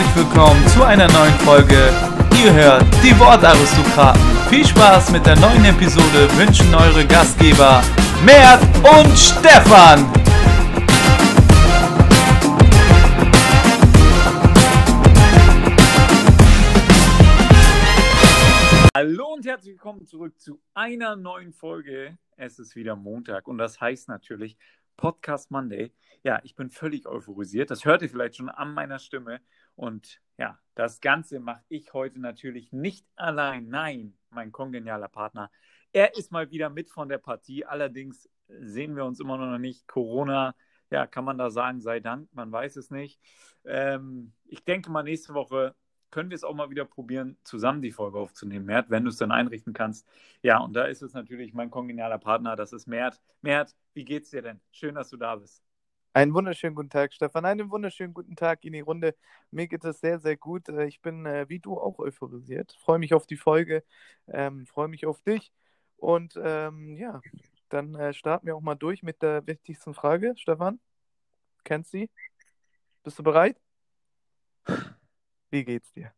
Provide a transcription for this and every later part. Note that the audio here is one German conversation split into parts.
herzlich willkommen zu einer neuen Folge. Ihr hört die Wortaristokraten. Viel Spaß mit der neuen Episode wünschen eure Gastgeber Mert und Stefan. Hallo und herzlich willkommen zurück zu einer neuen Folge. Es ist wieder Montag und das heißt natürlich Podcast Monday. Ja, ich bin völlig euphorisiert. Das hört ihr vielleicht schon an meiner Stimme. Und ja, das Ganze mache ich heute natürlich nicht allein. Nein, mein kongenialer Partner. Er ist mal wieder mit von der Partie. Allerdings sehen wir uns immer noch nicht. Corona, ja, kann man da sagen, sei Dank. Man weiß es nicht. Ähm, ich denke mal, nächste Woche können wir es auch mal wieder probieren, zusammen die Folge aufzunehmen, Mert, wenn du es dann einrichten kannst. Ja, und da ist es natürlich mein kongenialer Partner, das ist Mert. Mert, wie geht's dir denn? Schön, dass du da bist. Einen wunderschönen guten Tag, Stefan. Einen wunderschönen guten Tag in die Runde. Mir geht es sehr, sehr gut. Äh, ich bin äh, wie du auch euphorisiert. Freue mich auf die Folge, ähm, freue mich auf dich. Und ähm, ja, dann äh, starten wir auch mal durch mit der wichtigsten Frage. Stefan, kennst du sie? Bist du bereit? Wie geht's dir?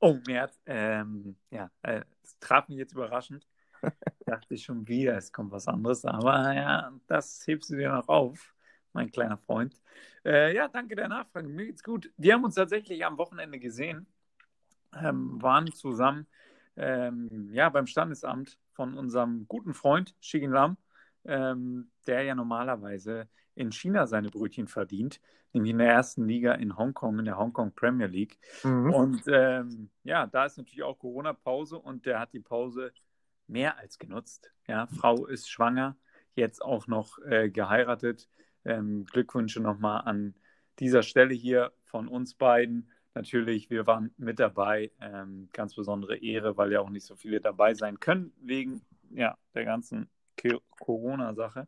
Oh, Mert, ähm, ja, äh, es traf mich jetzt überraschend. Dachte ich schon wieder, es kommt was anderes, aber ja, das hebst du dir noch auf, mein kleiner Freund. Äh, ja, danke der Nachfrage. Mir geht's gut. Wir haben uns tatsächlich am Wochenende gesehen, ähm, waren zusammen ähm, ja, beim Standesamt von unserem guten Freund Shigin Lam, ähm, der ja normalerweise in China seine Brötchen verdient, nämlich in der ersten Liga in Hongkong, in der Hongkong Premier League. Mhm. Und ähm, ja, da ist natürlich auch Corona-Pause und der hat die Pause mehr als genutzt. Ja, Frau ist schwanger, jetzt auch noch äh, geheiratet. Ähm, Glückwünsche nochmal an dieser Stelle hier von uns beiden. Natürlich, wir waren mit dabei. Ähm, ganz besondere Ehre, weil ja auch nicht so viele dabei sein können, wegen ja, der ganzen Corona-Sache.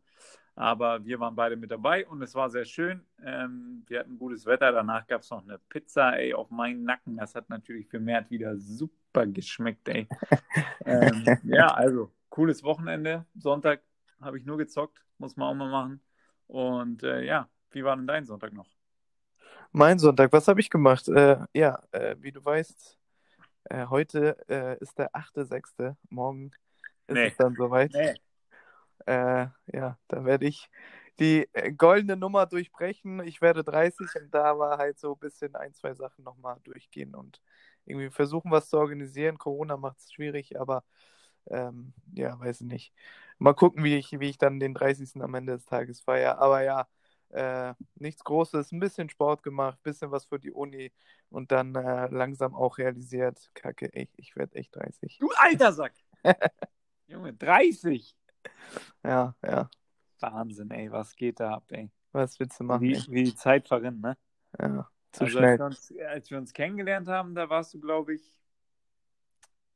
Aber wir waren beide mit dabei und es war sehr schön. Ähm, wir hatten gutes Wetter. Danach gab es noch eine Pizza, ey, auf meinen Nacken. Das hat natürlich für Mert wieder super geschmeckt, ey. ähm, ja, also, cooles Wochenende. Sonntag habe ich nur gezockt, muss man auch mal machen. Und äh, ja, wie war denn dein Sonntag noch? Mein Sonntag, was habe ich gemacht? Äh, ja, äh, wie du weißt, äh, heute äh, ist der 8.6. Morgen ist nee. es dann soweit. Nee. Äh, ja, da werde ich die goldene Nummer durchbrechen. Ich werde 30 und da war halt so ein bisschen ein, zwei Sachen nochmal durchgehen und irgendwie versuchen, was zu organisieren. Corona macht es schwierig, aber ähm, ja, weiß ich nicht. Mal gucken, wie ich, wie ich dann den 30. am Ende des Tages feiere. Aber ja, äh, nichts Großes, ein bisschen Sport gemacht, ein bisschen was für die Uni und dann äh, langsam auch realisiert, kacke, ich, ich werde echt 30. Du alter Sack! Junge, 30! Ja, ja. Wahnsinn, ey, was geht da ab, ey? Was willst du machen? Wie, wie die Zeit verrinnt, ne? Ja, zu also, schnell. Als wir, uns, als wir uns kennengelernt haben, da warst du, glaube ich,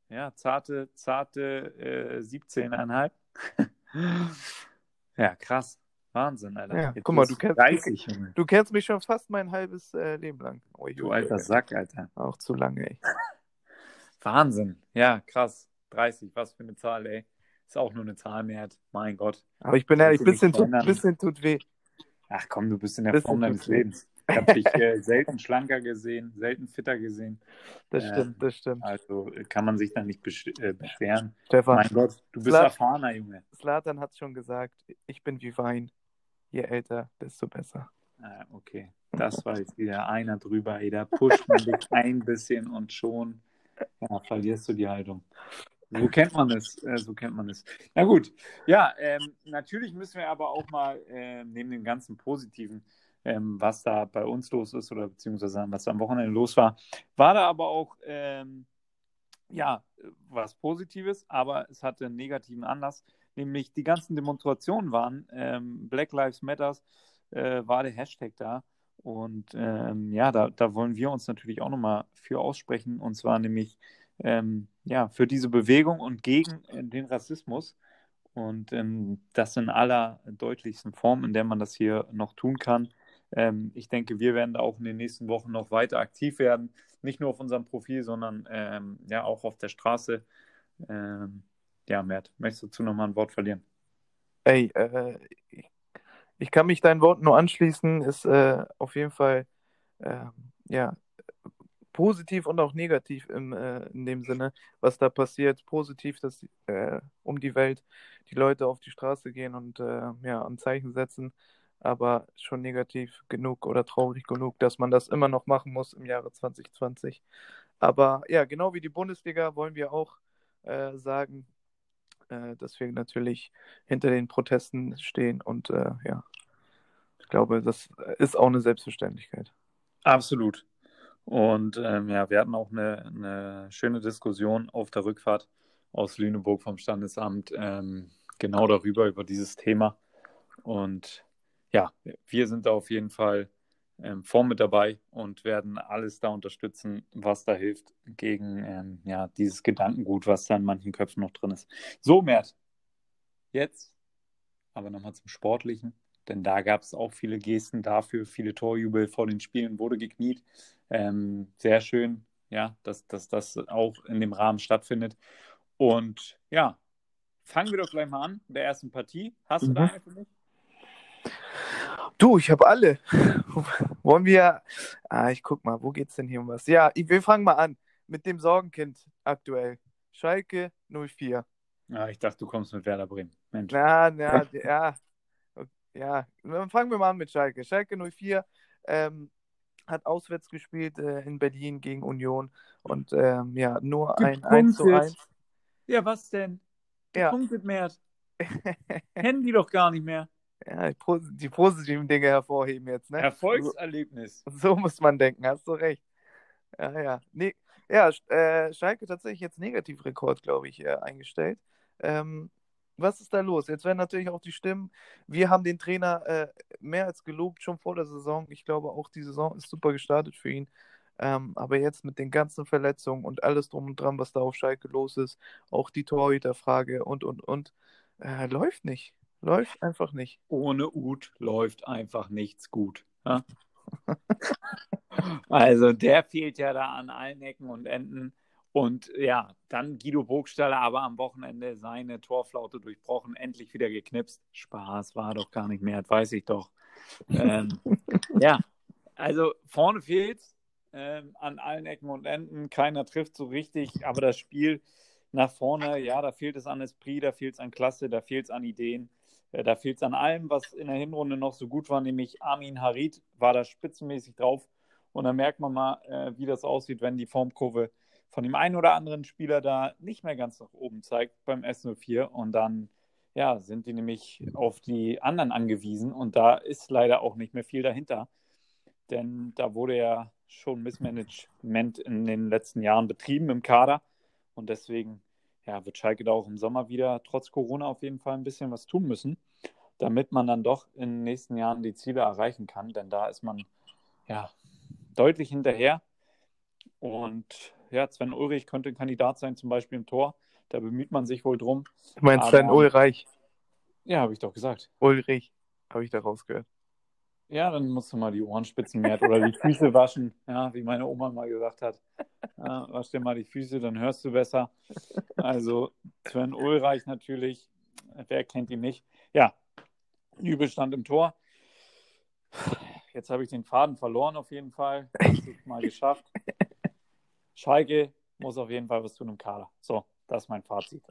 ja, zarte, zarte äh, 17,5. ja, krass. Wahnsinn, Alter. Ja, guck mal, du kennst, 30, du, du, kennst mich schon fast mein halbes äh, Leben lang. Oh, du alter Sack, Alter. Auch zu lange, ey. Wahnsinn. Ja, krass. 30, was für eine Zahl, ey. Ist auch nur eine Zahl wert. Mein Gott. Aber ich bin ehrlich, ein bisschen, tut, bisschen tut weh. Ach komm, du bist in der bisschen Form deines Lebens. Ich habe dich äh, selten schlanker gesehen, selten fitter gesehen. Das ähm, stimmt, das stimmt. Also äh, kann man sich da nicht äh, beschweren. Stefan, mein Gott, du bist Slat erfahrener, Junge. Slatan hat schon gesagt, ich bin wie Wein. Je älter, desto besser. Ah, okay, das war jetzt wieder einer drüber. Ey, da pusht man dich ein bisschen und schon ja, verlierst du die Haltung. So kennt man es, äh, so kennt man es. Na gut, ja, ähm, natürlich müssen wir aber auch mal äh, neben dem ganzen Positiven, ähm, was da bei uns los ist oder beziehungsweise was da am Wochenende los war, war da aber auch ähm, ja was Positives, aber es hatte einen negativen Anlass, nämlich die ganzen Demonstrationen waren ähm, Black Lives Matters äh, war der Hashtag da. Und ähm, ja, da, da wollen wir uns natürlich auch nochmal für aussprechen, und zwar nämlich ähm, ja, für diese Bewegung und gegen äh, den Rassismus. Und ähm, das in aller deutlichsten Form, in der man das hier noch tun kann. Ähm, ich denke, wir werden da auch in den nächsten Wochen noch weiter aktiv werden. Nicht nur auf unserem Profil, sondern ähm, ja auch auf der Straße. Ähm, ja, Mert, möchtest du dazu nochmal ein Wort verlieren? Ey, äh, ich, kann mich deinen Worten nur anschließen. Ist äh, auf jeden Fall äh, ja, positiv und auch negativ im, äh, in dem Sinne, was da passiert. Positiv, dass äh, um die Welt die Leute auf die Straße gehen und äh, ja, ein Zeichen setzen, aber schon negativ genug oder traurig genug, dass man das immer noch machen muss im Jahre 2020. Aber ja, genau wie die Bundesliga wollen wir auch äh, sagen, äh, dass wir natürlich hinter den Protesten stehen und äh, ja, ich glaube, das ist auch eine Selbstverständlichkeit. Absolut. Und ähm, ja, wir hatten auch eine, eine, schöne Diskussion auf der Rückfahrt aus Lüneburg vom Standesamt ähm, genau darüber, über dieses Thema. Und ja, wir sind da auf jeden Fall ähm, vorn mit dabei und werden alles da unterstützen, was da hilft gegen ähm, ja, dieses Gedankengut, was da in manchen Köpfen noch drin ist. So, Mert, jetzt aber nochmal zum Sportlichen, denn da gab es auch viele Gesten dafür, viele Torjubel vor den Spielen wurde gekniet. Ähm, sehr schön, ja, dass, dass das auch in dem Rahmen stattfindet. Und ja, fangen wir doch gleich mal an mit der ersten Partie. Hast du mhm. da eine für mich? Du, ich habe alle. Wollen wir. Ah, ich guck mal, wo geht's denn hier um was? Ja, wir fangen mal an mit dem Sorgenkind aktuell. Schalke 04. Ja, ich dachte, du kommst mit Werder Bremen. Mensch. Na, na, ja. Ja, fangen wir mal an mit Schalke. Schalke 04 ähm, hat auswärts gespielt äh, in Berlin gegen Union und ähm, ja, nur ein 1 zu 1. Ja, was denn? Gepunktet ja. mehr. Kennen die doch gar nicht mehr. Ja, die positiven Dinge hervorheben jetzt, ne? Erfolgserlebnis. So, so muss man denken, hast du recht. Ja, ja. Nee, ja, äh, Schalke tatsächlich jetzt Negativrekord, glaube ich, äh, eingestellt. Ähm, was ist da los? Jetzt werden natürlich auch die Stimmen. Wir haben den Trainer äh, mehr als gelobt, schon vor der Saison. Ich glaube, auch die Saison ist super gestartet für ihn. Ähm, aber jetzt mit den ganzen Verletzungen und alles drum und dran, was da auf Schalke los ist, auch die Torhüterfrage und, und, und, äh, läuft nicht. Läuft einfach nicht. Ohne Ut läuft einfach nichts gut. Ja? also der fehlt ja da an allen Ecken und Enden. Und ja, dann Guido Burgstaller, aber am Wochenende seine Torflaute durchbrochen, endlich wieder geknipst. Spaß war doch gar nicht mehr, das weiß ich doch. ähm, ja, also vorne fehlt ähm, an allen Ecken und Enden. Keiner trifft so richtig, aber das Spiel nach vorne, ja, da fehlt es an Esprit, da fehlt es an Klasse, da fehlt es an Ideen. Äh, da fehlt es an allem, was in der Hinrunde noch so gut war, nämlich Armin Harid war da spitzenmäßig drauf. Und dann merkt man mal, äh, wie das aussieht, wenn die Formkurve von dem einen oder anderen Spieler da nicht mehr ganz nach oben zeigt beim S04. Und dann ja, sind die nämlich auf die anderen angewiesen. Und da ist leider auch nicht mehr viel dahinter. Denn da wurde ja schon Missmanagement in den letzten Jahren betrieben im Kader. Und deswegen ja, wird Schalke da auch im Sommer wieder trotz Corona auf jeden Fall ein bisschen was tun müssen, damit man dann doch in den nächsten Jahren die Ziele erreichen kann. Denn da ist man ja deutlich hinterher. Und ja, Sven Ulrich könnte ein Kandidat sein, zum Beispiel im Tor. Da bemüht man sich wohl drum. Du meinst Sven Ulreich? Ja, habe ich doch gesagt. Ulrich, habe ich da rausgehört. Ja, dann musst du mal die Ohrenspitzen mehr oder die Füße waschen, ja, wie meine Oma mal gesagt hat. Ja, wasch dir mal die Füße, dann hörst du besser. Also Sven Ulreich natürlich, wer kennt ihn nicht? Ja, Übelstand im Tor. Jetzt habe ich den Faden verloren auf jeden Fall. Mal geschafft. Schalke muss auf jeden Fall was tun im Kader. So, das ist mein Fazit.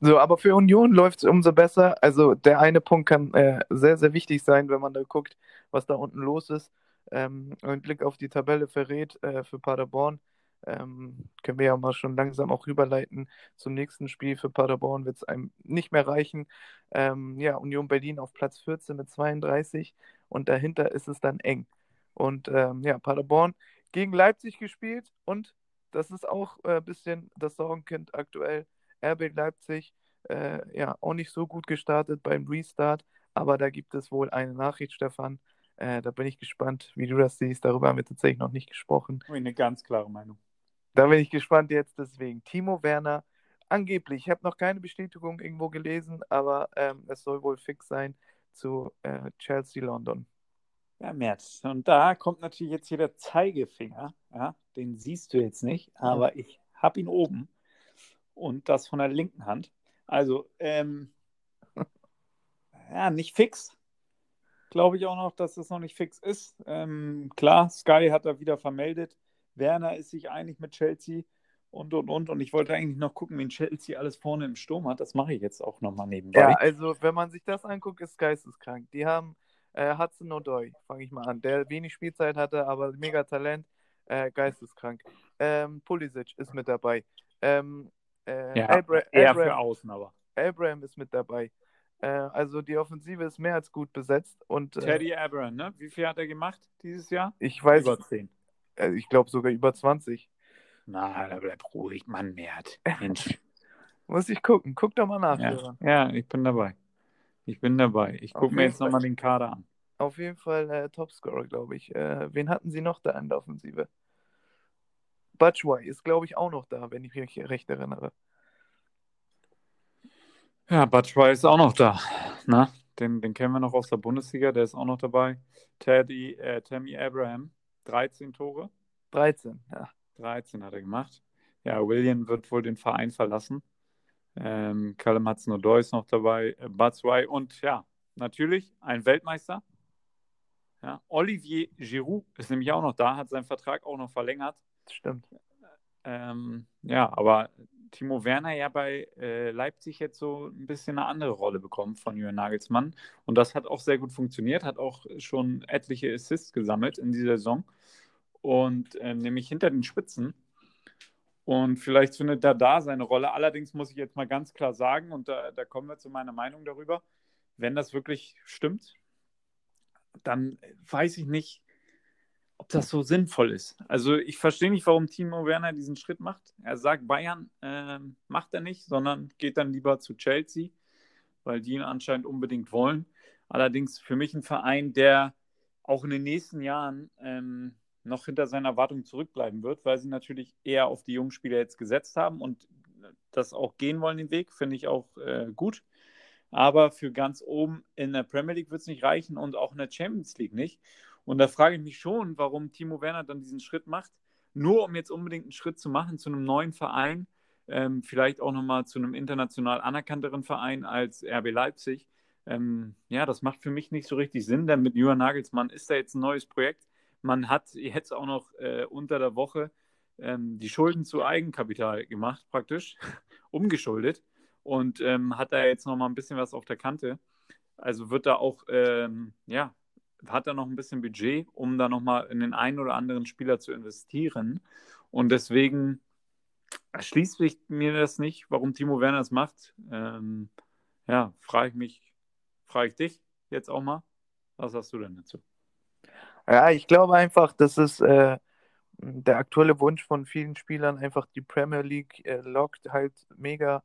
So, aber für Union läuft es umso besser. Also der eine Punkt kann äh, sehr, sehr wichtig sein, wenn man da guckt, was da unten los ist. Ähm, ein Blick auf die Tabelle verrät äh, für Paderborn. Ähm, können wir ja mal schon langsam auch rüberleiten zum nächsten Spiel. Für Paderborn wird es einem nicht mehr reichen. Ähm, ja, Union Berlin auf Platz 14 mit 32 und dahinter ist es dann eng. Und ähm, ja, Paderborn gegen Leipzig gespielt und das ist auch ein äh, bisschen das Sorgenkind aktuell. RB Leipzig, äh, ja, auch nicht so gut gestartet beim Restart, aber da gibt es wohl eine Nachricht, Stefan. Äh, da bin ich gespannt, wie du das siehst. Darüber haben wir tatsächlich noch nicht gesprochen. Eine ganz klare Meinung. Da bin ich gespannt jetzt deswegen. Timo Werner, angeblich, ich habe noch keine Bestätigung irgendwo gelesen, aber ähm, es soll wohl fix sein zu äh, Chelsea London. Ja, März. Und da kommt natürlich jetzt hier der Zeigefinger. Ja, den siehst du jetzt nicht, aber ja. ich habe ihn oben. Und das von der linken Hand. Also, ähm, ja, nicht fix. Glaube ich auch noch, dass es noch nicht fix ist. Ähm, klar, Sky hat da wieder vermeldet, Werner ist sich einig mit Chelsea und, und, und. Und ich wollte eigentlich noch gucken, wen Chelsea alles vorne im Sturm hat. Das mache ich jetzt auch nochmal nebenbei. Ja, also wenn man sich das anguckt, ist geisteskrank. Die haben äh, Hudson O'Doy, fange ich mal an, der wenig Spielzeit hatte, aber mega Talent, äh, geisteskrank. Ähm, Pulisic ist mit dabei. Ähm, äh, ja, Abra eher Abraham, für außen aber. Abraham ist mit dabei. Äh, also die Offensive ist mehr als gut besetzt. Und, äh, Teddy Abraham, ne? Wie viel hat er gemacht dieses Jahr? Ich weiß. Über 10. Äh, ich glaube sogar über 20. Na, da bleibt ruhig, Mann, Mert. Mensch. Muss ich gucken. Guck doch mal nach. Ja, ja ich bin dabei. Ich bin dabei. Ich gucke mir jetzt nochmal den Kader an. Auf jeden Fall äh, Topscorer, glaube ich. Äh, wen hatten sie noch da in der Offensive? Butchway ist, glaube ich, auch noch da, wenn ich mich recht erinnere. Ja, Butchway ist auch noch da. Na, den, den kennen wir noch aus der Bundesliga, der ist auch noch dabei. Teddy, äh, Tammy Abraham, 13 Tore. 13, ja. 13 hat er gemacht. Ja, William wird wohl den Verein verlassen. Ähm, Callum Hudson-Odoi ist noch dabei, äh, Batshuayi und ja, natürlich ein Weltmeister. Ja, Olivier Giroud ist nämlich auch noch da, hat seinen Vertrag auch noch verlängert. Stimmt. Ähm, ja, aber Timo Werner ja bei äh, Leipzig jetzt so ein bisschen eine andere Rolle bekommen von Jürgen Nagelsmann. Und das hat auch sehr gut funktioniert, hat auch schon etliche Assists gesammelt in dieser Saison. Und äh, nämlich hinter den Spitzen. Und vielleicht findet er da seine Rolle. Allerdings muss ich jetzt mal ganz klar sagen, und da, da kommen wir zu meiner Meinung darüber, wenn das wirklich stimmt, dann weiß ich nicht, ob das so sinnvoll ist. Also ich verstehe nicht, warum Timo Werner diesen Schritt macht. Er sagt, Bayern äh, macht er nicht, sondern geht dann lieber zu Chelsea, weil die ihn anscheinend unbedingt wollen. Allerdings für mich ein Verein, der auch in den nächsten Jahren ähm, noch hinter seiner Erwartung zurückbleiben wird, weil sie natürlich eher auf die jungen Spieler jetzt gesetzt haben und das auch gehen wollen, den Weg, finde ich auch äh, gut. Aber für ganz oben in der Premier League wird es nicht reichen und auch in der Champions League nicht. Und da frage ich mich schon, warum Timo Werner dann diesen Schritt macht, nur um jetzt unbedingt einen Schritt zu machen zu einem neuen Verein, ähm, vielleicht auch nochmal zu einem international anerkannteren Verein als RB Leipzig. Ähm, ja, das macht für mich nicht so richtig Sinn, denn mit Jürgen Nagelsmann ist da jetzt ein neues Projekt. Man hat jetzt auch noch äh, unter der Woche ähm, die Schulden zu Eigenkapital gemacht, praktisch, umgeschuldet und ähm, hat da jetzt nochmal ein bisschen was auf der Kante. Also wird da auch, ähm, ja, hat er noch ein bisschen Budget, um da nochmal in den einen oder anderen Spieler zu investieren. Und deswegen erschließt sich mir das nicht, warum Timo Werner das macht. Ähm, ja, frage ich mich, frage ich dich jetzt auch mal. Was hast du denn dazu? Ja, ich glaube einfach, das ist äh, der aktuelle Wunsch von vielen Spielern, einfach die Premier League äh, lockt halt mega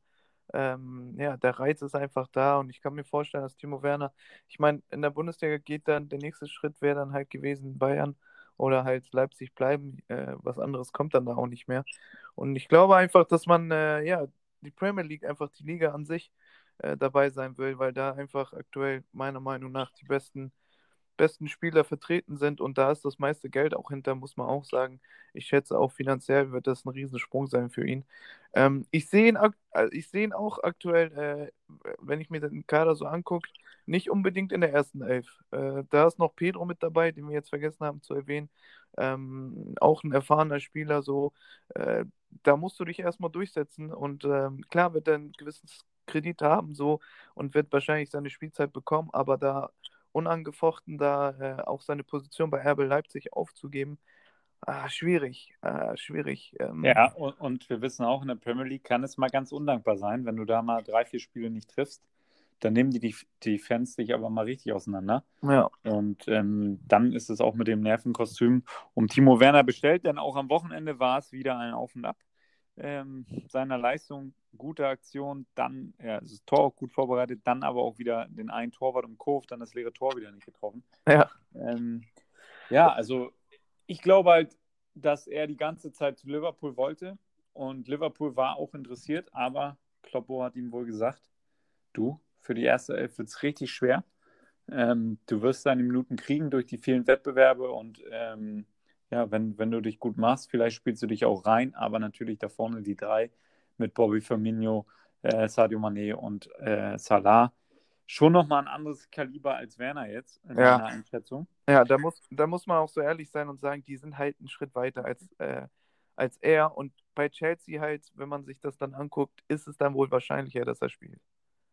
ähm, ja, der Reiz ist einfach da und ich kann mir vorstellen, dass Timo Werner, ich meine, in der Bundesliga geht dann, der nächste Schritt wäre dann halt gewesen, Bayern oder halt Leipzig bleiben. Äh, was anderes kommt dann da auch nicht mehr. Und ich glaube einfach, dass man, äh, ja, die Premier League, einfach die Liga an sich äh, dabei sein will, weil da einfach aktuell meiner Meinung nach die besten besten Spieler vertreten sind und da ist das meiste Geld auch hinter, muss man auch sagen. Ich schätze auch finanziell wird das ein Riesensprung sein für ihn. Ähm, ich sehe ihn, äh, ich ihn auch aktuell, äh, wenn ich mir den Kader so angucke, nicht unbedingt in der ersten Elf. Äh, da ist noch Pedro mit dabei, den wir jetzt vergessen haben zu erwähnen. Ähm, auch ein erfahrener Spieler, so. Äh, da musst du dich erstmal durchsetzen und ähm, klar wird er ein gewisses Kredit haben, so und wird wahrscheinlich seine Spielzeit bekommen, aber da unangefochten da äh, auch seine Position bei RB Leipzig aufzugeben. Ah, schwierig, ah, schwierig. Ähm, ja, und, und, wir wissen auch, in der Premier League kann es mal ganz undankbar sein, wenn du da mal drei, vier Spiele nicht triffst. Dann nehmen die, die, die Fans dich aber mal richtig auseinander. Ja. Und ähm, dann ist es auch mit dem Nervenkostüm um Timo Werner bestellt, denn auch am Wochenende war es wieder ein Auf und Ab ähm, seiner Leistung, gute Aktion, dann ja, das Tor auch gut vorbereitet, dann aber auch wieder den einen Torwart im Kurve, dann das leere Tor wieder nicht getroffen. Ja. Ähm, ja, also ich glaube halt, dass er die ganze Zeit zu Liverpool wollte und Liverpool war auch interessiert, aber Kloppo hat ihm wohl gesagt, du, für die erste Elf wird es richtig schwer. Ähm, du wirst deine Minuten kriegen durch die vielen Wettbewerbe und ähm, ja, wenn, wenn du dich gut machst, vielleicht spielst du dich auch rein, aber natürlich da vorne die drei mit Bobby Firmino, äh, Sadio Mané und äh, Salah schon nochmal ein anderes Kaliber als Werner jetzt, in ja. meiner Einschätzung. Ja, da muss, da muss man auch so ehrlich sein und sagen, die sind halt einen Schritt weiter als, äh, als er. Und bei Chelsea halt, wenn man sich das dann anguckt, ist es dann wohl wahrscheinlicher, dass er spielt.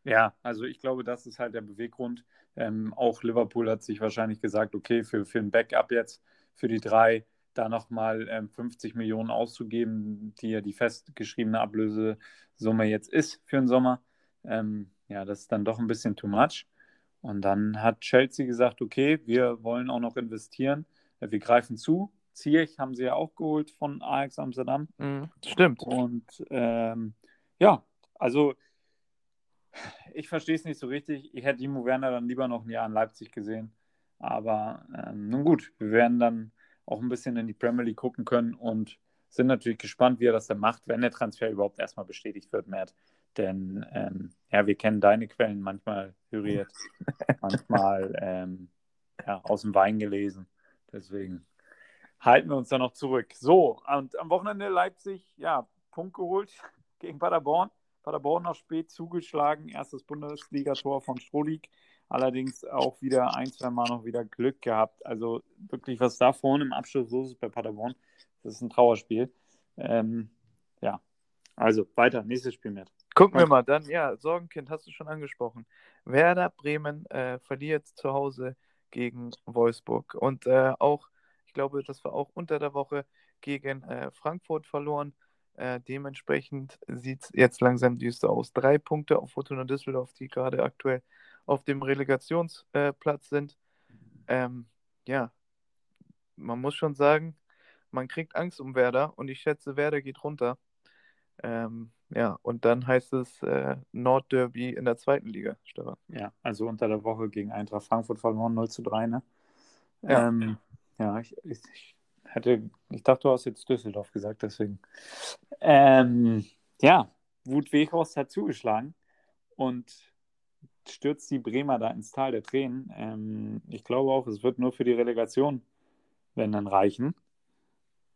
Ja, also ich glaube, das ist halt der Beweggrund. Ähm, auch Liverpool hat sich wahrscheinlich gesagt, okay, für, für ein Backup jetzt, für die drei, da nochmal ähm, 50 Millionen auszugeben, die ja die festgeschriebene Ablösesumme jetzt ist für den Sommer. Ähm, ja, das ist dann doch ein bisschen too much. Und dann hat Chelsea gesagt, okay, wir wollen auch noch investieren. Wir greifen zu. Ziyech haben sie ja auch geholt von Ajax Amsterdam. Mhm, stimmt. Und ähm, ja, also ich verstehe es nicht so richtig. Ich hätte Timo Werner dann lieber noch ein Jahr in Leipzig gesehen. Aber ähm, nun gut, wir werden dann auch ein bisschen in die Premier League gucken können und sind natürlich gespannt, wie er das dann macht, wenn der Transfer überhaupt erstmal bestätigt wird, Matt. Denn ähm, ja, wir kennen deine Quellen manchmal hyriert, manchmal ähm, ja, aus dem Wein gelesen. Deswegen halten wir uns da noch zurück. So, und am Wochenende Leipzig, ja, Punkt geholt gegen Paderborn. Paderborn noch spät zugeschlagen, erstes Bundesligator von Strohlig. Allerdings auch wieder ein, zwei Mal noch wieder Glück gehabt. Also wirklich, was da vorne im Abschluss los ist bei Paderborn, das ist ein Trauerspiel. Ähm, ja, also weiter, nächstes Spiel mit. Gucken wir mal dann, ja, Sorgenkind hast du schon angesprochen. Werder Bremen äh, verliert zu Hause gegen Wolfsburg und äh, auch, ich glaube, das war auch unter der Woche gegen äh, Frankfurt verloren. Äh, dementsprechend sieht es jetzt langsam düster aus. Drei Punkte auf Fortuna Düsseldorf, die gerade aktuell auf dem Relegationsplatz sind. Ähm, ja, man muss schon sagen, man kriegt Angst um Werder und ich schätze, Werder geht runter. Ähm, ja, und dann heißt es äh, Nordderby in der zweiten Liga, Stefan. Ja, also unter der Woche gegen Eintracht Frankfurt verloren 0 zu 3, ne? Ja, ähm, ja ich, ich, hätte, ich dachte, du hast jetzt Düsseldorf gesagt, deswegen. Ähm, ja, Wut Weghorst hat zugeschlagen und stürzt die Bremer da ins Tal der Tränen. Ähm, ich glaube auch, es wird nur für die Relegation, wenn dann reichen.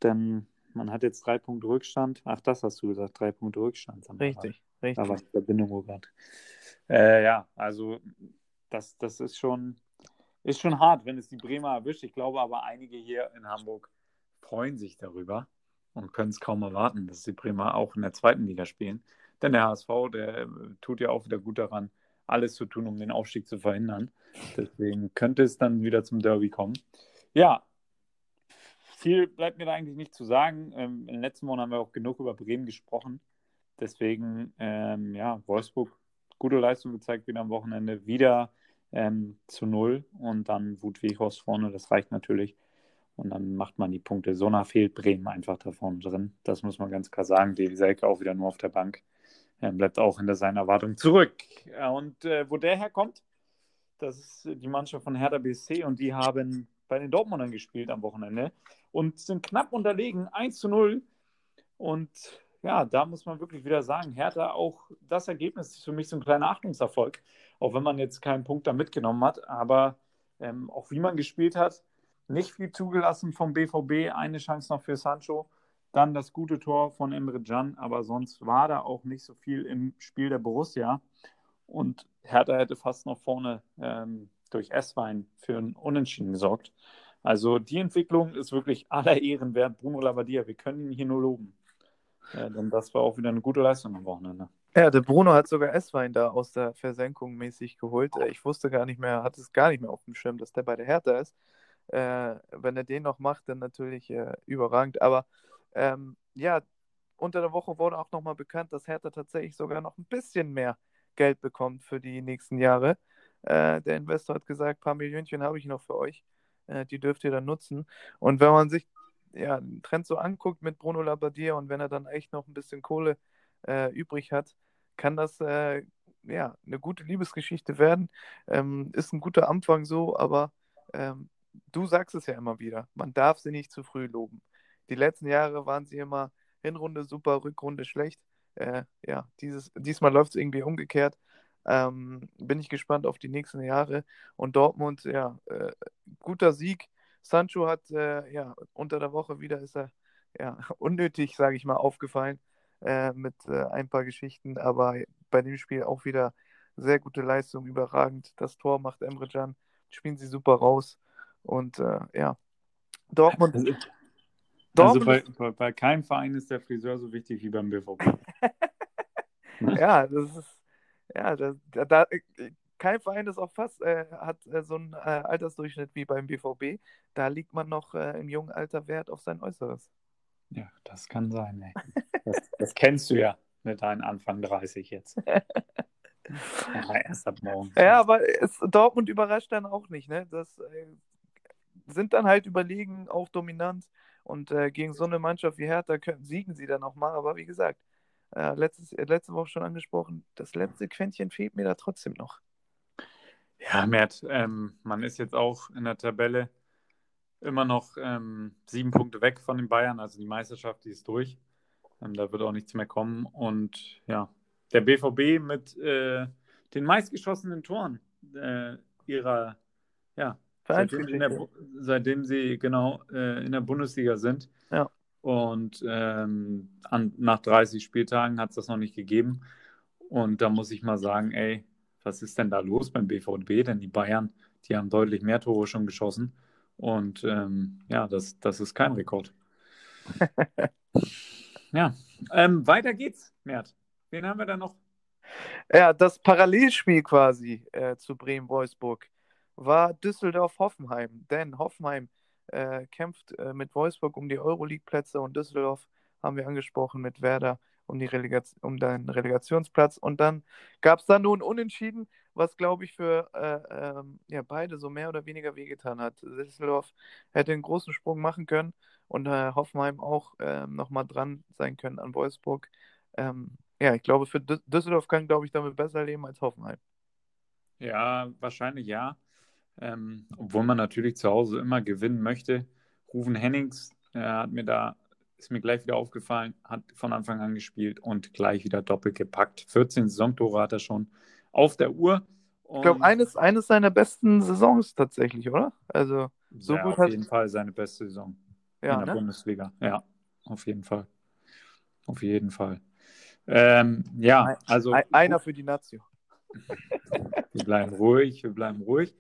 Denn man hat jetzt drei Punkte Rückstand. Ach, das hast du gesagt, drei Punkte Rückstand. Richtig, richtig. Da war die Verbindung gerade. Äh, ja, also das, das ist schon, ist schon hart, wenn es die Bremer erwischt. Ich glaube aber, einige hier in Hamburg freuen sich darüber und können es kaum erwarten, dass die Bremer auch in der zweiten Liga spielen. Denn der HSV, der äh, tut ja auch wieder gut daran, alles zu tun, um den Aufstieg zu verhindern. Deswegen könnte es dann wieder zum Derby kommen. Ja, viel bleibt mir da eigentlich nicht zu sagen. Ähm, in den letzten Wochen haben wir auch genug über Bremen gesprochen. Deswegen, ähm, ja, Wolfsburg, gute Leistung gezeigt wieder am Wochenende, wieder ähm, zu null und dann Wut Weghorst vorne, das reicht natürlich. Und dann macht man die Punkte. So nah fehlt Bremen einfach da vorne drin. Das muss man ganz klar sagen. Devi Selke auch wieder nur auf der Bank. Er bleibt auch hinter seinen Erwartungen zurück. Und äh, wo der herkommt, das ist die Mannschaft von Hertha BSC und die haben bei den Dortmundern gespielt am Wochenende und sind knapp unterlegen, 1 zu 0. Und ja, da muss man wirklich wieder sagen, Hertha auch das Ergebnis ist für mich so ein kleiner Achtungserfolg, auch wenn man jetzt keinen Punkt da mitgenommen hat, aber ähm, auch wie man gespielt hat, nicht viel zugelassen vom BVB, eine Chance noch für Sancho, dann das gute Tor von Emre Can, aber sonst war da auch nicht so viel im Spiel der Borussia und Hertha hätte fast noch vorne ähm, durch S-Wein für einen Unentschieden gesorgt. Also die Entwicklung ist wirklich aller Ehren wert. Bruno Labbadia, wir können ihn hier nur loben. Ja, denn das war auch wieder eine gute Leistung am Wochenende. Ja, der Bruno hat sogar S-Wein da aus der Versenkung mäßig geholt. Äh, ich wusste gar nicht mehr, hatte es gar nicht mehr auf dem Schirm, dass der bei der Hertha ist. Äh, wenn er den noch macht, dann natürlich äh, überragend. Aber ähm, ja, unter der Woche wurde auch nochmal bekannt, dass Hertha tatsächlich sogar noch ein bisschen mehr Geld bekommt für die nächsten Jahre. Äh, der Investor hat gesagt, ein paar Millionchen habe ich noch für euch. Äh, die dürft ihr dann nutzen. Und wenn man sich ja, den Trend so anguckt mit Bruno Labbadia und wenn er dann echt noch ein bisschen Kohle äh, übrig hat, kann das äh, ja eine gute Liebesgeschichte werden. Ähm, ist ein guter Anfang so, aber ähm, du sagst es ja immer wieder, man darf sie nicht zu früh loben. Die letzten Jahre waren sie immer Hinrunde super, Rückrunde schlecht. Äh, ja, dieses, diesmal läuft es irgendwie umgekehrt. Ähm, bin ich gespannt auf die nächsten Jahre. Und Dortmund, ja, äh, guter Sieg. Sancho hat äh, ja unter der Woche wieder ist er ja unnötig, sage ich mal, aufgefallen äh, mit äh, ein paar Geschichten, aber bei dem Spiel auch wieder Sehr gute Leistung, überragend. Das Tor macht Emre Can. Spielen sie super raus. Und äh, ja, Dortmund. Also, Dortmund also bei, bei, bei, keinem Verein ist der Friseur so wichtig wie beim BVB. ja, das ist. Ja, da, da, kein Verein ist auch fast, äh, hat äh, so einen äh, Altersdurchschnitt wie beim BVB. Da liegt man noch äh, im jungen Alter Wert auf sein Äußeres. Ja, das kann sein. Ey. Das, das kennst du ja mit deinen Anfang 30 jetzt. ja, erst ab morgen. Ja, aber es, Dortmund überrascht dann auch nicht. Ne? Das äh, sind dann halt überlegen, auch dominant. Und äh, gegen so eine Mannschaft wie Hertha können, siegen sie dann auch mal. Aber wie gesagt, äh, letztes, äh, letzte Woche schon angesprochen, das letzte Quäntchen fehlt mir da trotzdem noch. Ja, Mert, ähm, man ist jetzt auch in der Tabelle immer noch ähm, sieben Punkte weg von den Bayern. Also die Meisterschaft, die ist durch. Ähm, da wird auch nichts mehr kommen. Und ja, der BVB mit äh, den meistgeschossenen Toren äh, ihrer, ja, seitdem, der, seitdem, sie genau äh, in der Bundesliga sind. Ja. Und ähm, an, nach 30 Spieltagen hat es das noch nicht gegeben. Und da muss ich mal sagen, ey, was ist denn da los beim BVB? Denn die Bayern, die haben deutlich mehr Tore schon geschossen. Und ähm, ja, das, das ist kein Rekord. ja, ähm, weiter geht's, Mert. Wen haben wir da noch? Ja, das Parallelspiel quasi äh, zu Bremen-Wolfsburg war Düsseldorf-Hoffenheim. Denn Hoffenheim äh, kämpft äh, mit Wolfsburg um die Euroleague-Plätze und Düsseldorf haben wir angesprochen mit Werder um, die Relegation, um den Relegationsplatz. Und dann gab es dann nun Unentschieden, was, glaube ich, für äh, ähm, ja, beide so mehr oder weniger wehgetan hat. Düsseldorf hätte einen großen Sprung machen können und äh, Hoffenheim auch äh, nochmal dran sein können an Wolfsburg. Ähm, ja, ich glaube, für Düsseldorf kann, glaube ich, damit besser leben als Hoffenheim. Ja, wahrscheinlich ja. Ähm, obwohl man natürlich zu Hause immer gewinnen möchte. Rufen Hennings äh, hat mir da ist mir gleich wieder aufgefallen, hat von Anfang an gespielt und gleich wieder doppelt gepackt. 14 Saisontore hat er schon auf der Uhr. ich glaube, eines, eines seiner besten Saisons tatsächlich, oder? Also, so ja, gut auf hat... jeden Fall seine beste Saison ja, in der ne? Bundesliga. Ja, auf jeden Fall. Auf jeden Fall. Ähm, ja, also. Einer für die Nation. Wir bleiben ruhig, wir bleiben ruhig.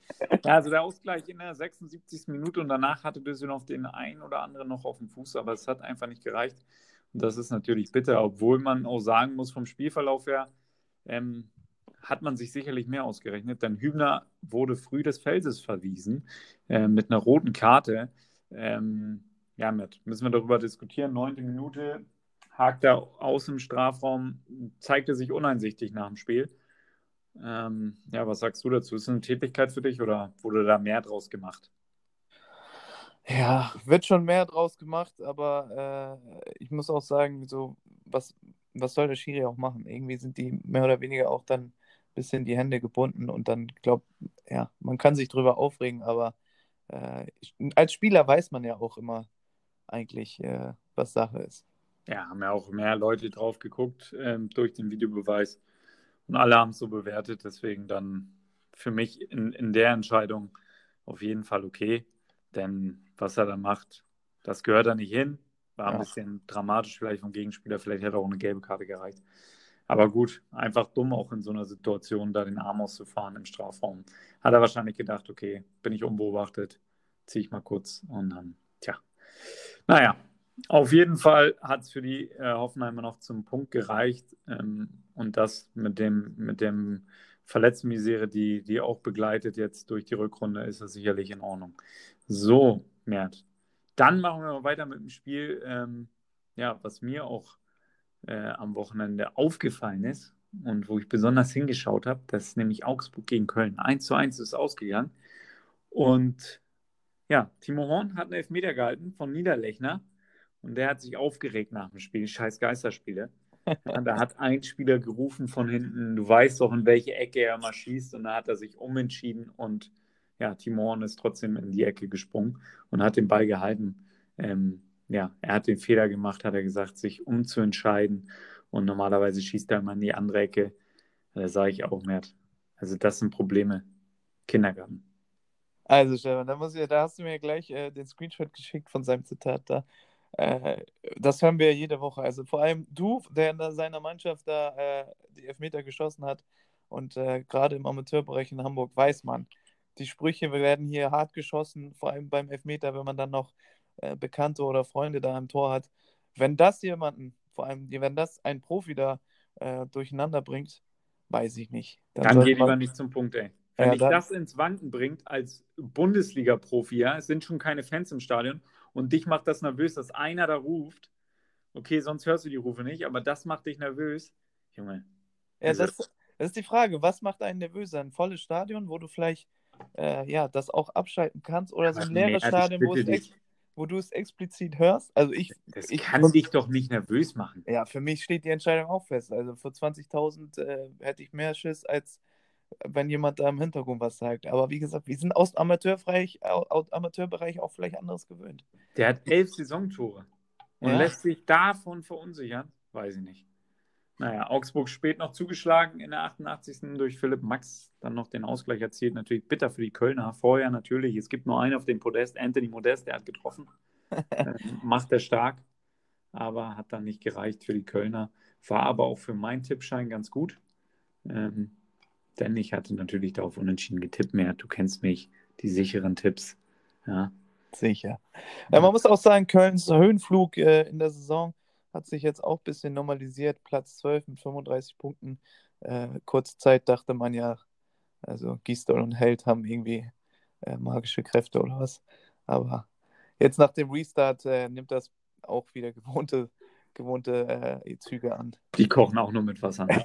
Also der Ausgleich in der 76. Minute und danach hatte Düsseldorf den einen oder anderen noch auf dem Fuß, aber es hat einfach nicht gereicht. Und das ist natürlich bitter, obwohl man auch sagen muss, vom Spielverlauf her ähm, hat man sich sicherlich mehr ausgerechnet, denn Hübner wurde früh des Felses verwiesen äh, mit einer roten Karte. Ähm, ja, mit, müssen wir darüber diskutieren. Neunte Minute hakt er aus dem Strafraum, zeigte sich uneinsichtig nach dem Spiel. Ähm, ja, was sagst du dazu? Ist es eine Tätigkeit für dich oder wurde da mehr draus gemacht? Ja, wird schon mehr draus gemacht, aber äh, ich muss auch sagen, so, was, was soll der Schiri auch machen? Irgendwie sind die mehr oder weniger auch dann ein bisschen die Hände gebunden und dann glaubt, ja, man kann sich drüber aufregen, aber äh, als Spieler weiß man ja auch immer eigentlich, äh, was Sache ist. Ja, haben ja auch mehr Leute drauf geguckt ähm, durch den Videobeweis. Und alle haben es so bewertet, deswegen dann für mich in, in der Entscheidung auf jeden Fall okay. Denn was er da macht, das gehört da nicht hin. War ein ja. bisschen dramatisch vielleicht vom Gegenspieler, vielleicht hätte auch eine gelbe Karte gereicht. Aber gut, einfach dumm auch in so einer Situation, da den Arm auszufahren im Strafraum. Hat er wahrscheinlich gedacht, okay, bin ich unbeobachtet, ziehe ich mal kurz und dann, tja. Naja, auf jeden Fall hat es für die äh, Hoffenheimer noch zum Punkt gereicht. Ähm, und das mit dem, mit dem Verletztenmisere, die, die auch begleitet jetzt durch die Rückrunde, ist das sicherlich in Ordnung. So, Mert. Dann machen wir weiter mit dem Spiel, ähm, ja, was mir auch äh, am Wochenende aufgefallen ist und wo ich besonders hingeschaut habe, das ist nämlich Augsburg gegen Köln. 1 zu 1 ist ausgegangen. Und ja, Timo Horn hat einen Elfmeter gehalten von Niederlechner und der hat sich aufgeregt nach dem Spiel. Scheiß Geisterspiele. Da hat ein Spieler gerufen von hinten, du weißt doch, in welche Ecke er mal schießt. Und da hat er sich umentschieden und ja, Timon ist trotzdem in die Ecke gesprungen und hat den Ball gehalten. Ähm, ja, er hat den Fehler gemacht, hat er gesagt, sich umzuentscheiden. Und normalerweise schießt er mal in die andere Ecke. Da sage ich auch, Mert. Also das sind Probleme. Kindergarten. Also Stefan, da, muss ich, da hast du mir gleich äh, den Screenshot geschickt von seinem Zitat da. Äh, das hören wir jede Woche. Also vor allem du, der in seiner Mannschaft da äh, die Elfmeter geschossen hat Und äh, gerade im Amateurbereich in Hamburg weiß man, die Sprüche werden hier hart geschossen, vor allem beim Elfmeter, wenn man dann noch äh, Bekannte oder Freunde da im Tor hat. Wenn das jemanden, vor allem, wenn das ein Profi da äh, durcheinander bringt, weiß ich nicht. Dann, dann geh lieber nicht zum Punkt, ey. Wenn ja, dich das ins Wanken bringt als Bundesliga-Profi, ja, es sind schon keine Fans im Stadion und dich macht das nervös, dass einer da ruft. Okay, sonst hörst du die Rufe nicht, aber das macht dich nervös. Junge. Ja, also, das, das ist die Frage. Was macht einen nervös? Ein volles Stadion, wo du vielleicht äh, ja, das auch abschalten kannst oder so ein leeres nee, Stadion, wo echt wo du es explizit hörst. Also ich. Das ich, kann dich doch nicht nervös machen. Ja, für mich steht die Entscheidung auch fest. Also für 20.000 äh, hätte ich mehr Schiss, als wenn jemand da im Hintergrund was sagt. Aber wie gesagt, wir sind aus Amateurbereich, auch vielleicht anderes gewöhnt. Der hat elf Saisontore und ja. lässt sich davon verunsichern. Weiß ich nicht. Naja, Augsburg spät noch zugeschlagen in der 88. durch Philipp Max, dann noch den Ausgleich erzielt. Natürlich bitter für die Kölner. Vorher natürlich, es gibt nur einen auf dem Podest, Anthony Modest, der hat getroffen. äh, macht er stark, aber hat dann nicht gereicht für die Kölner. War aber auch für meinen Tippschein ganz gut. Ähm, denn ich hatte natürlich darauf unentschieden getippt mehr. Du kennst mich, die sicheren Tipps. Ja. Sicher. Ja, man muss auch sagen, Kölns Höhenflug äh, in der Saison hat sich jetzt auch ein bisschen normalisiert. Platz 12 mit 35 Punkten. Äh, kurze Zeit dachte man ja, also Gistol und Held haben irgendwie äh, magische Kräfte oder was. Aber jetzt nach dem Restart äh, nimmt das auch wieder gewohnte, gewohnte äh, Züge an. Die kochen auch nur mit Wasser.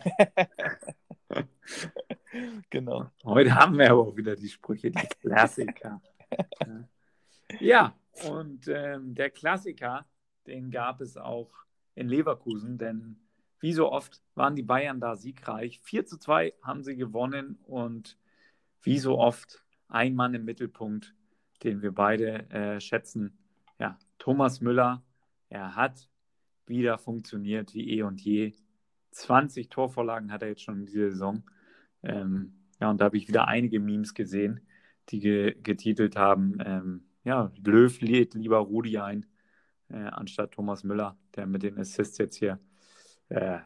Genau. Heute haben wir aber auch wieder die Sprüche, die Klassiker. ja, und ähm, der Klassiker, den gab es auch in Leverkusen, denn wie so oft waren die Bayern da siegreich. 4 zu 2 haben sie gewonnen und wie so oft ein Mann im Mittelpunkt, den wir beide äh, schätzen. Ja, Thomas Müller, er hat wieder funktioniert wie eh und je. 20 Torvorlagen hat er jetzt schon in dieser Saison. Ähm, ja, und da habe ich wieder einige Memes gesehen, die ge getitelt haben, ähm, ja, Löw lädt lieber Rudi ein äh, anstatt Thomas Müller, der mit den Assists jetzt hier, äh,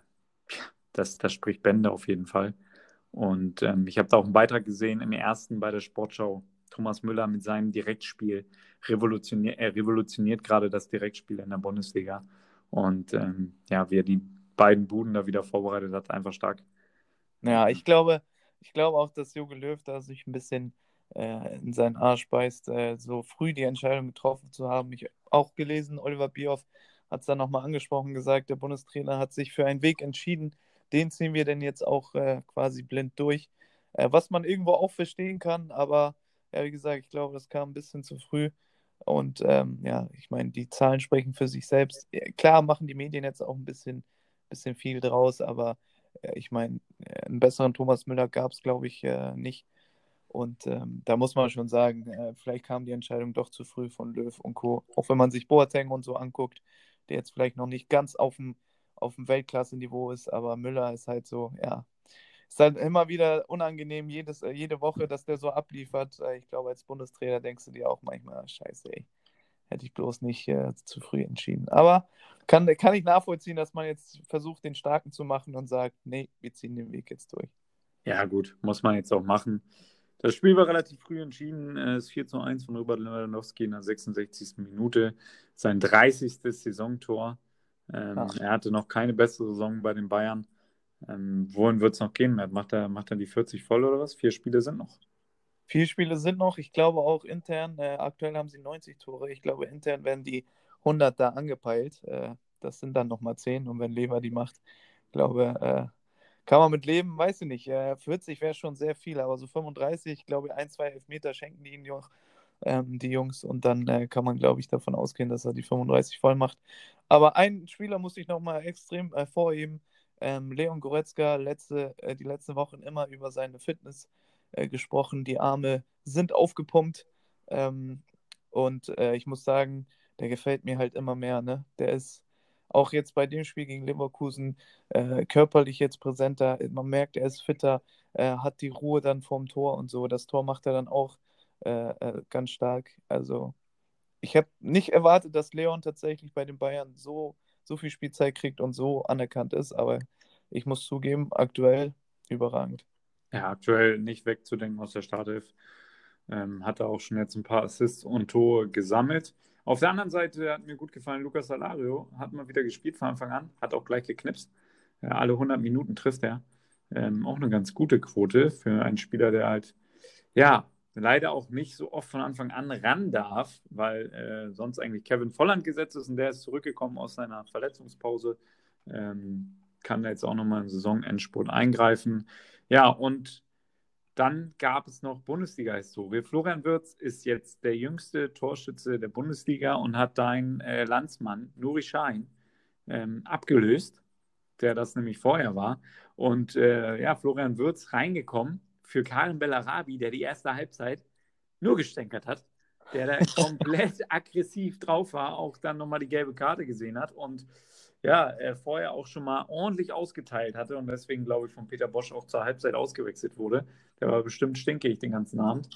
das, das spricht Bände auf jeden Fall. Und ähm, ich habe da auch einen Beitrag gesehen im ersten bei der Sportschau. Thomas Müller mit seinem Direktspiel revolutioniert, er revolutioniert gerade das Direktspiel in der Bundesliga. Und ähm, ja, wie er die beiden Buden da wieder vorbereitet hat, einfach stark. Ja, ich glaube, ich glaube auch, dass Jogi Löw da sich ein bisschen äh, in seinen Arsch beißt, äh, so früh die Entscheidung getroffen zu haben. Ich auch gelesen, Oliver Bierhoff hat es dann nochmal angesprochen, gesagt, der Bundestrainer hat sich für einen Weg entschieden, den ziehen wir denn jetzt auch äh, quasi blind durch. Äh, was man irgendwo auch verstehen kann, aber ja, wie gesagt, ich glaube, das kam ein bisschen zu früh. Und ähm, ja, ich meine, die Zahlen sprechen für sich selbst. Klar machen die Medien jetzt auch ein bisschen, bisschen viel draus, aber äh, ich meine, äh, einen besseren Thomas Müller gab es, glaube ich, äh, nicht. Und ähm, da muss man schon sagen, äh, vielleicht kam die Entscheidung doch zu früh von Löw und Co. Auch wenn man sich Boateng und so anguckt, der jetzt vielleicht noch nicht ganz auf dem, auf dem Weltklasse-Niveau ist, aber Müller ist halt so, ja, ist halt immer wieder unangenehm, jedes, äh, jede Woche, dass der so abliefert. Äh, ich glaube, als Bundestrainer denkst du dir auch manchmal, scheiße, ey, hätte ich bloß nicht äh, zu früh entschieden. Aber kann, kann ich nachvollziehen, dass man jetzt versucht, den Starken zu machen und sagt, nee, wir ziehen den Weg jetzt durch. Ja, gut, muss man jetzt auch machen. Das Spiel war relativ früh entschieden. Es ist 4 zu 1 von Robert Lewandowski in der 66. Minute. Sein 30. Saisontor. Ähm, er hatte noch keine bessere Saison bei den Bayern. Ähm, wohin wird es noch gehen, Matt? Macht er, macht er die 40 voll oder was? Vier Spiele sind noch. Vier Spiele sind noch. Ich glaube auch intern, äh, aktuell haben sie 90 Tore. Ich glaube, intern werden die 100 da angepeilt. Äh, das sind dann nochmal 10. Und wenn Lever die macht, glaube äh, kann man mit leben, weiß ich nicht. Äh, 40 wäre schon sehr viel, aber so 35, ich glaube, ein, zwei Elfmeter schenken die ihnen noch, ähm, die Jungs. Und dann äh, kann man, glaube ich, davon ausgehen, dass er die 35 voll macht. Aber einen Spieler muss ich nochmal extrem hervorheben. Ähm, Leon Goretzka, letzte, äh, die letzten Wochen immer über seine Fitness äh, gesprochen. Die Arme sind aufgepumpt. Ähm, und äh, ich muss sagen, der gefällt mir halt immer mehr. Ne? Der ist auch jetzt bei dem Spiel gegen Leverkusen äh, körperlich jetzt präsenter. Man merkt, er ist fitter, äh, hat die Ruhe dann vorm Tor und so. Das Tor macht er dann auch äh, äh ganz stark. Also ich habe nicht erwartet, dass Leon tatsächlich bei den Bayern so, so viel Spielzeit kriegt und so anerkannt ist, aber ich muss zugeben, aktuell überragend. Ja, aktuell nicht wegzudenken aus der Startelf. Ähm, hatte auch schon jetzt ein paar Assists und Tore gesammelt. Auf der anderen Seite hat mir gut gefallen, Lucas Salario hat mal wieder gespielt von Anfang an, hat auch gleich geknipst. Ja, alle 100 Minuten trifft er. Ähm, auch eine ganz gute Quote für einen Spieler, der halt, ja, leider auch nicht so oft von Anfang an ran darf, weil äh, sonst eigentlich Kevin Volland gesetzt ist und der ist zurückgekommen aus seiner Verletzungspause. Ähm, kann jetzt auch nochmal im Saisonendspurt eingreifen. Ja, und dann gab es noch Bundesliga-Historie. Florian Wirz ist jetzt der jüngste Torschütze der Bundesliga und hat deinen äh, Landsmann Nuri Sahin ähm, abgelöst, der das nämlich vorher war. Und äh, ja, Florian Wirz reingekommen für Karim Bellarabi, der die erste Halbzeit nur gestänkert hat, der da komplett aggressiv drauf war, auch dann nochmal die gelbe Karte gesehen hat und ja, er vorher auch schon mal ordentlich ausgeteilt hatte und deswegen, glaube ich, von Peter Bosch auch zur Halbzeit ausgewechselt wurde. Der war bestimmt stinkig den ganzen Abend.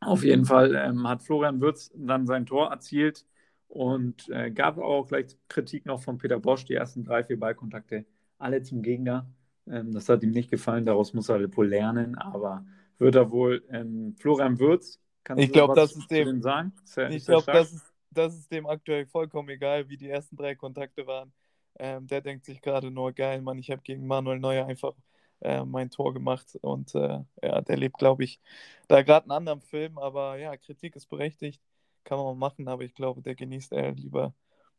Auf jeden Fall ähm, hat Florian Würz dann sein Tor erzielt und äh, gab auch gleich Kritik noch von Peter Bosch, die ersten drei, vier Ballkontakte alle zum Gegner. Ähm, das hat ihm nicht gefallen, daraus muss er wohl lernen, aber wird er wohl ähm, Florian Würz, kannst ich glaube, das ist dem sagen? ich glaube, das ist, das ist dem aktuell vollkommen egal, wie die ersten drei Kontakte waren. Ähm, der denkt sich gerade nur, geil, Mann, ich habe gegen Manuel Neuer einfach äh, mein Tor gemacht und äh, ja, der lebt, glaube ich, da gerade einen anderen Film, aber ja, Kritik ist berechtigt, kann man machen, aber ich glaube, der genießt er lieber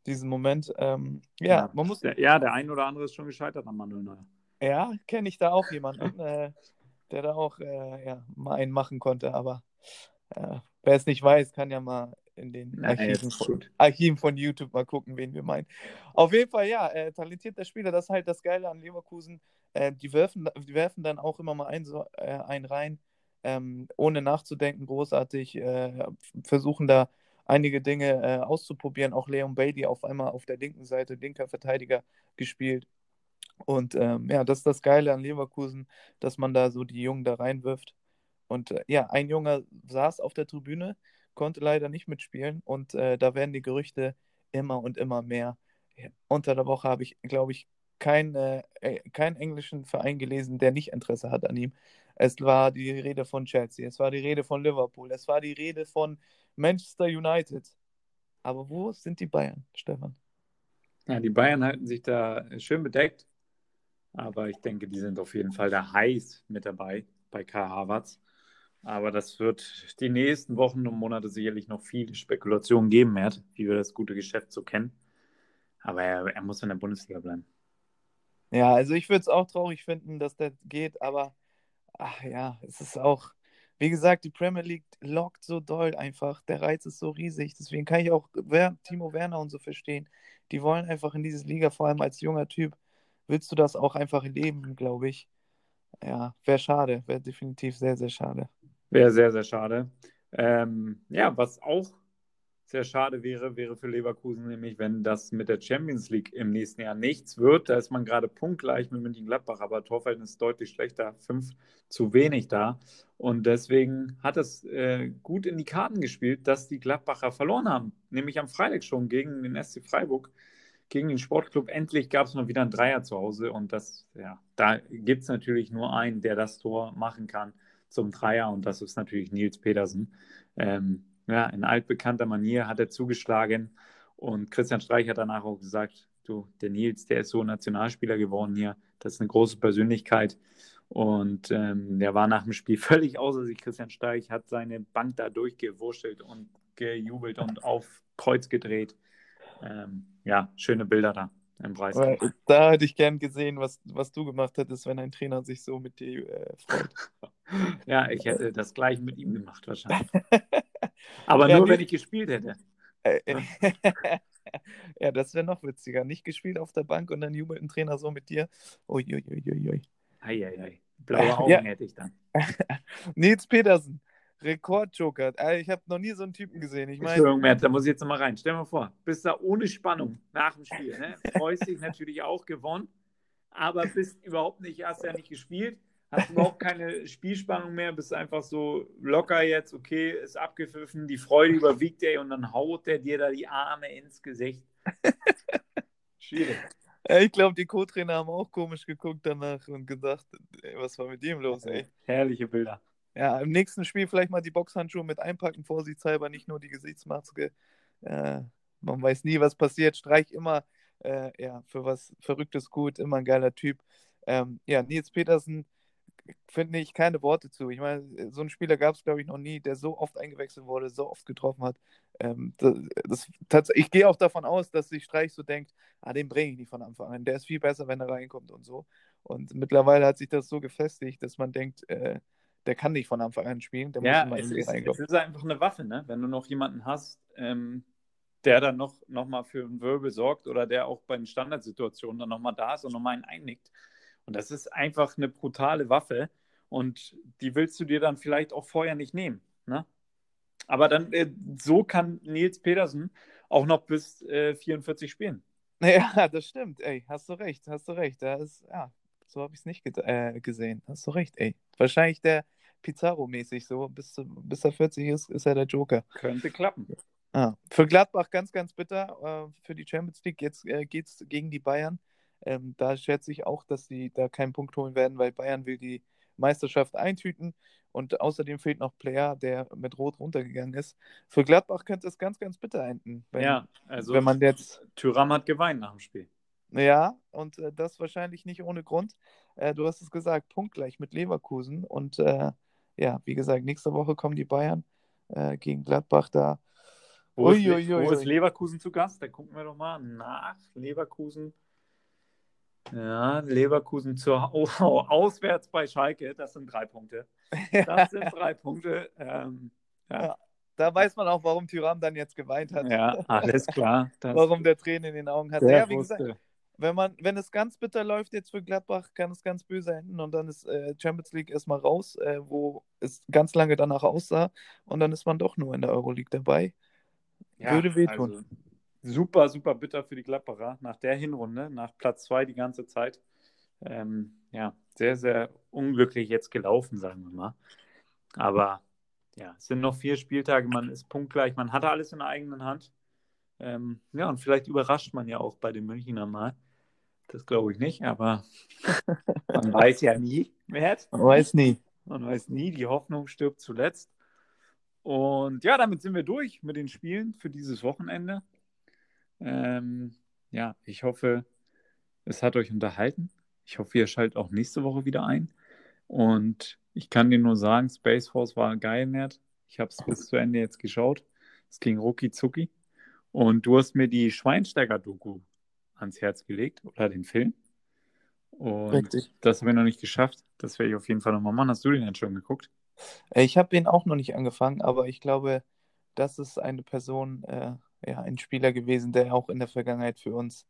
diesen Moment. Ähm, ja, ja, man muss. Der, ja, der ein oder andere ist schon gescheitert an Manuel Neuer. Ja, kenne ich da auch jemanden, äh, der da auch äh, ja, mal einen machen konnte, aber äh, wer es nicht weiß, kann ja mal in den Archiven, von, Archiven, von, YouTube mal gucken, wen wir meinen. Auf jeden Fall, ja, äh, talentierter Spieler, das ist halt das Geile an Leverkusen. Äh, die, werfen, die werfen dann auch immer mal ein, so, äh, einen rein, ähm, ohne nachzudenken, großartig, äh, versuchen da einige Dinge äh, auszuprobieren. Auch Leon Bailey auf einmal auf der linken Seite, linker Verteidiger gespielt. Und ähm, ja, das ist das Geile an Leverkusen, dass man da so die Jungen da reinwirft. Und äh, ja, ein Junge saß auf der Tribüne, konnte leider nicht mitspielen und äh, da werden die Gerüchte immer und immer mehr. Unter der Woche habe ich, glaube ich, keinen äh, kein englischen Verein gelesen, der nicht Interesse hat an ihm. Es war die Rede von Chelsea, es war die Rede von Liverpool, es war die Rede von Manchester United. Aber wo sind die Bayern, Stefan? Ja, die Bayern halten sich da schön bedeckt. Aber ich denke, die sind auf jeden Fall da heiß mit dabei bei Kai Havertz. Aber das wird die nächsten Wochen und Monate sicherlich noch viele Spekulationen geben, Mert, wie wir das gute Geschäft so kennen. Aber er, er muss in der Bundesliga bleiben. Ja, also ich würde es auch traurig finden, dass der geht, aber ach ja, es ist auch, wie gesagt, die Premier League lockt so doll einfach. Der Reiz ist so riesig. Deswegen kann ich auch Timo Werner und so verstehen. Die wollen einfach in diese Liga, vor allem als junger Typ, willst du das auch einfach leben, glaube ich. Ja, wäre schade, wäre definitiv sehr, sehr schade. Wäre sehr, sehr schade. Ähm, ja, was auch sehr schade wäre, wäre für Leverkusen nämlich, wenn das mit der Champions League im nächsten Jahr nichts wird. Da ist man gerade punktgleich mit München-Gladbach, aber Torverhältnis ist deutlich schlechter, fünf zu wenig da. Und deswegen hat es äh, gut in die Karten gespielt, dass die Gladbacher verloren haben, nämlich am Freitag schon gegen den SC Freiburg gegen den Sportclub. Endlich gab es mal wieder ein Dreier zu Hause und das, ja, da gibt es natürlich nur einen, der das Tor machen kann zum Dreier und das ist natürlich Nils Petersen. Ähm, ja, in altbekannter Manier hat er zugeschlagen und Christian Streich hat danach auch gesagt, du, der Nils, der ist so Nationalspieler geworden hier, das ist eine große Persönlichkeit und ähm, der war nach dem Spiel völlig außer sich. Christian Streich hat seine Bank da durchgewurschtelt und gejubelt und auf Kreuz gedreht ähm, ja, schöne Bilder da im Preis. Da hätte ich gern gesehen, was, was du gemacht hättest, wenn ein Trainer sich so mit dir äh, freut. ja, ich hätte das gleich mit ihm gemacht wahrscheinlich. Aber ja, nur, wenn ich gespielt hätte. Äh, äh, ja, das wäre noch witziger. Nicht gespielt auf der Bank und dann jubelt ein Trainer so mit dir. Uiuiuiui. Eieiei. Blaue Augen ja. hätte ich dann. Nils Petersen. Rekordjoker. Ich habe noch nie so einen Typen gesehen. Ich meine, Entschuldigung, Matt, da muss ich jetzt nochmal rein. Stell dir mal vor, bist da ohne Spannung nach dem Spiel. Ne? Freust dich natürlich auch gewonnen, aber bist überhaupt nicht, hast ja nicht gespielt, hast überhaupt keine Spielspannung mehr, bist einfach so locker jetzt, okay, ist abgepfiffen, die Freude überwiegt ey und dann haut der dir da die Arme ins Gesicht. Schwierig. Ich glaube, die Co-Trainer haben auch komisch geguckt danach und gedacht, ey, was war mit ihm los, ey? Herrliche Bilder. Ja, im nächsten Spiel vielleicht mal die Boxhandschuhe mit einpacken, vorsichtshalber, nicht nur die Gesichtsmaske. Äh, man weiß nie, was passiert. Streich immer äh, ja, für was Verrücktes gut, immer ein geiler Typ. Ähm, ja, Nils Petersen finde ich keine Worte zu. Ich meine, so einen Spieler gab es, glaube ich, noch nie, der so oft eingewechselt wurde, so oft getroffen hat. Ähm, das, das, ich gehe auch davon aus, dass sich Streich so denkt, ah, den bringe ich nicht von Anfang an. Der ist viel besser, wenn er reinkommt und so. Und mittlerweile hat sich das so gefestigt, dass man denkt, äh, der kann nicht von Anfang an spielen. Der ja, muss es, ist, es ist einfach eine Waffe, ne? Wenn du noch jemanden hast, ähm, der dann noch, noch mal für einen Wirbel sorgt oder der auch bei den Standardsituationen dann noch mal da ist und noch mal einen einnickt. Und das ist einfach eine brutale Waffe und die willst du dir dann vielleicht auch vorher nicht nehmen. Ne? Aber dann, äh, so kann Nils Petersen auch noch bis äh, 44 spielen. Ja, das stimmt, ey, hast du recht, hast du recht. Da ist, ja, so habe ich es nicht äh, gesehen. Hast du recht, ey. Wahrscheinlich der Pizarro-mäßig so, bis, bis er 40 ist, ist er der Joker. Könnte klappen. Ah, für Gladbach ganz, ganz bitter. Äh, für die Champions League jetzt äh, geht es gegen die Bayern. Ähm, da schätze ich auch, dass sie da keinen Punkt holen werden, weil Bayern will die Meisterschaft eintüten. Und außerdem fehlt noch Player, der mit Rot runtergegangen ist. Für Gladbach könnte es ganz, ganz bitter enden. Wenn, ja, also wenn man jetzt. Tyram hat geweint nach dem Spiel. Ja, und äh, das wahrscheinlich nicht ohne Grund. Äh, du hast es gesagt, punktgleich mit Leverkusen. Und äh, ja, wie gesagt, nächste Woche kommen die Bayern äh, gegen Gladbach da. Wo, ui, ist, ui, ui, wo ist Leverkusen zu Gast? Da gucken wir doch mal nach. Leverkusen. Ja, Leverkusen zur oh, auswärts bei Schalke, das sind drei Punkte. Das sind drei Punkte. Ähm, ja. Ja, da weiß man auch, warum Tyram dann jetzt geweint hat. Ja, alles klar. warum der Tränen in den Augen hat. Ja, wie gesagt, wenn, man, wenn es ganz bitter läuft jetzt für Gladbach, kann es ganz böse enden und dann ist äh, Champions League erstmal raus, äh, wo es ganz lange danach aussah und dann ist man doch nur in der Euroleague dabei. Ja, Würde wehtun. Also, super, super bitter für die Gladbacher nach der Hinrunde, nach Platz 2 die ganze Zeit. Ähm, ja, sehr, sehr unglücklich jetzt gelaufen, sagen wir mal. Aber ja, es sind noch vier Spieltage, man ist punktgleich, man hatte alles in der eigenen Hand. Ähm, ja, und vielleicht überrascht man ja auch bei den Münchner mal. Das glaube ich nicht, aber man weiß ja nie. Mert. Man weiß nie. Man weiß nie, die Hoffnung stirbt zuletzt. Und ja, damit sind wir durch mit den Spielen für dieses Wochenende. Ähm, ja, ich hoffe, es hat euch unterhalten. Ich hoffe, ihr schaltet auch nächste Woche wieder ein. Und ich kann dir nur sagen, Space Force war geil, Nerd. Ich habe es bis zu Ende jetzt geschaut. Es ging rucki zucki. Und du hast mir die Schweinsteiger-Doku ans Herz gelegt oder den Film. Und Richtig. das habe ich noch nicht geschafft. Das werde ich auf jeden Fall nochmal machen. Hast du den denn schon geguckt? Ich habe den auch noch nicht angefangen, aber ich glaube, das ist eine Person, äh, ja, ein Spieler gewesen, der auch in der Vergangenheit für uns,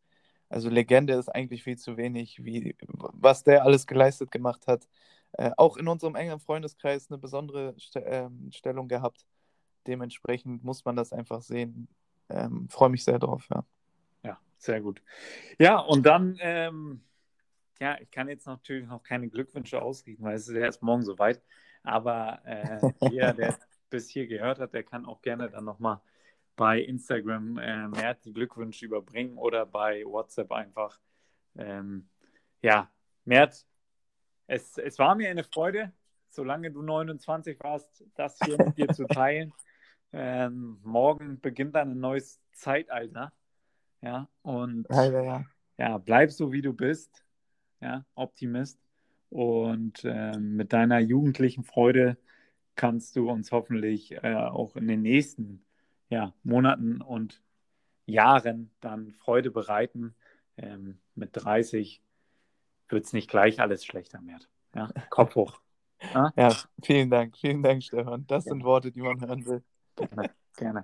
also Legende ist eigentlich viel zu wenig, wie, was der alles geleistet gemacht hat. Äh, auch in unserem engen Freundeskreis eine besondere St äh, Stellung gehabt. Dementsprechend muss man das einfach sehen. Ähm, Freue mich sehr drauf, ja. Sehr gut. Ja, und dann, ähm, ja, ich kann jetzt natürlich noch keine Glückwünsche ausrichten, weil es ist erst morgen soweit. Aber äh, jeder, der bis hier gehört hat, der kann auch gerne dann nochmal bei Instagram äh, mehr die Glückwünsche überbringen oder bei WhatsApp einfach. Ähm, ja, Mert, es, es war mir eine Freude, solange du 29 warst, das hier mit dir zu teilen. Ähm, morgen beginnt dann ein neues Zeitalter. Ja, und ja, ja. ja, bleib so wie du bist. Ja, Optimist. Und äh, mit deiner jugendlichen Freude kannst du uns hoffentlich äh, auch in den nächsten ja, Monaten und Jahren dann Freude bereiten. Ähm, mit 30 wird es nicht gleich alles schlechter mehr. Ja? Kopf hoch. Ja? ja? vielen Dank, vielen Dank, Stefan. Das ja. sind Worte, die man hören will. Gerne, gerne.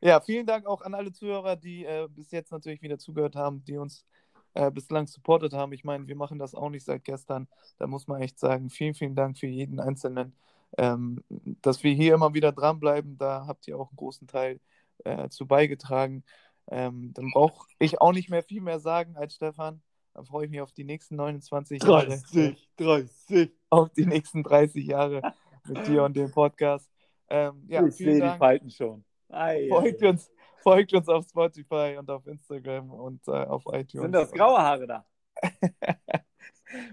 Ja, vielen Dank auch an alle Zuhörer, die äh, bis jetzt natürlich wieder zugehört haben, die uns äh, bislang supportet haben. Ich meine, wir machen das auch nicht seit gestern. Da muss man echt sagen, vielen, vielen Dank für jeden Einzelnen, ähm, dass wir hier immer wieder dranbleiben, da habt ihr auch einen großen Teil äh, zu beigetragen. Ähm, dann brauche ich auch nicht mehr viel mehr sagen als Stefan. Dann freue ich mich auf die nächsten 29 Jahre. 30, 30. Auf die nächsten 30 Jahre mit dir und dem Podcast. Ähm, ja, ich sehe die Falten schon. Ei, folgt, Uns, Folgt uns auf Spotify und auf Instagram und äh, auf iTunes. Sind das graue Haare da?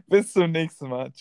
Bis zum nächsten Mal. Tschüss.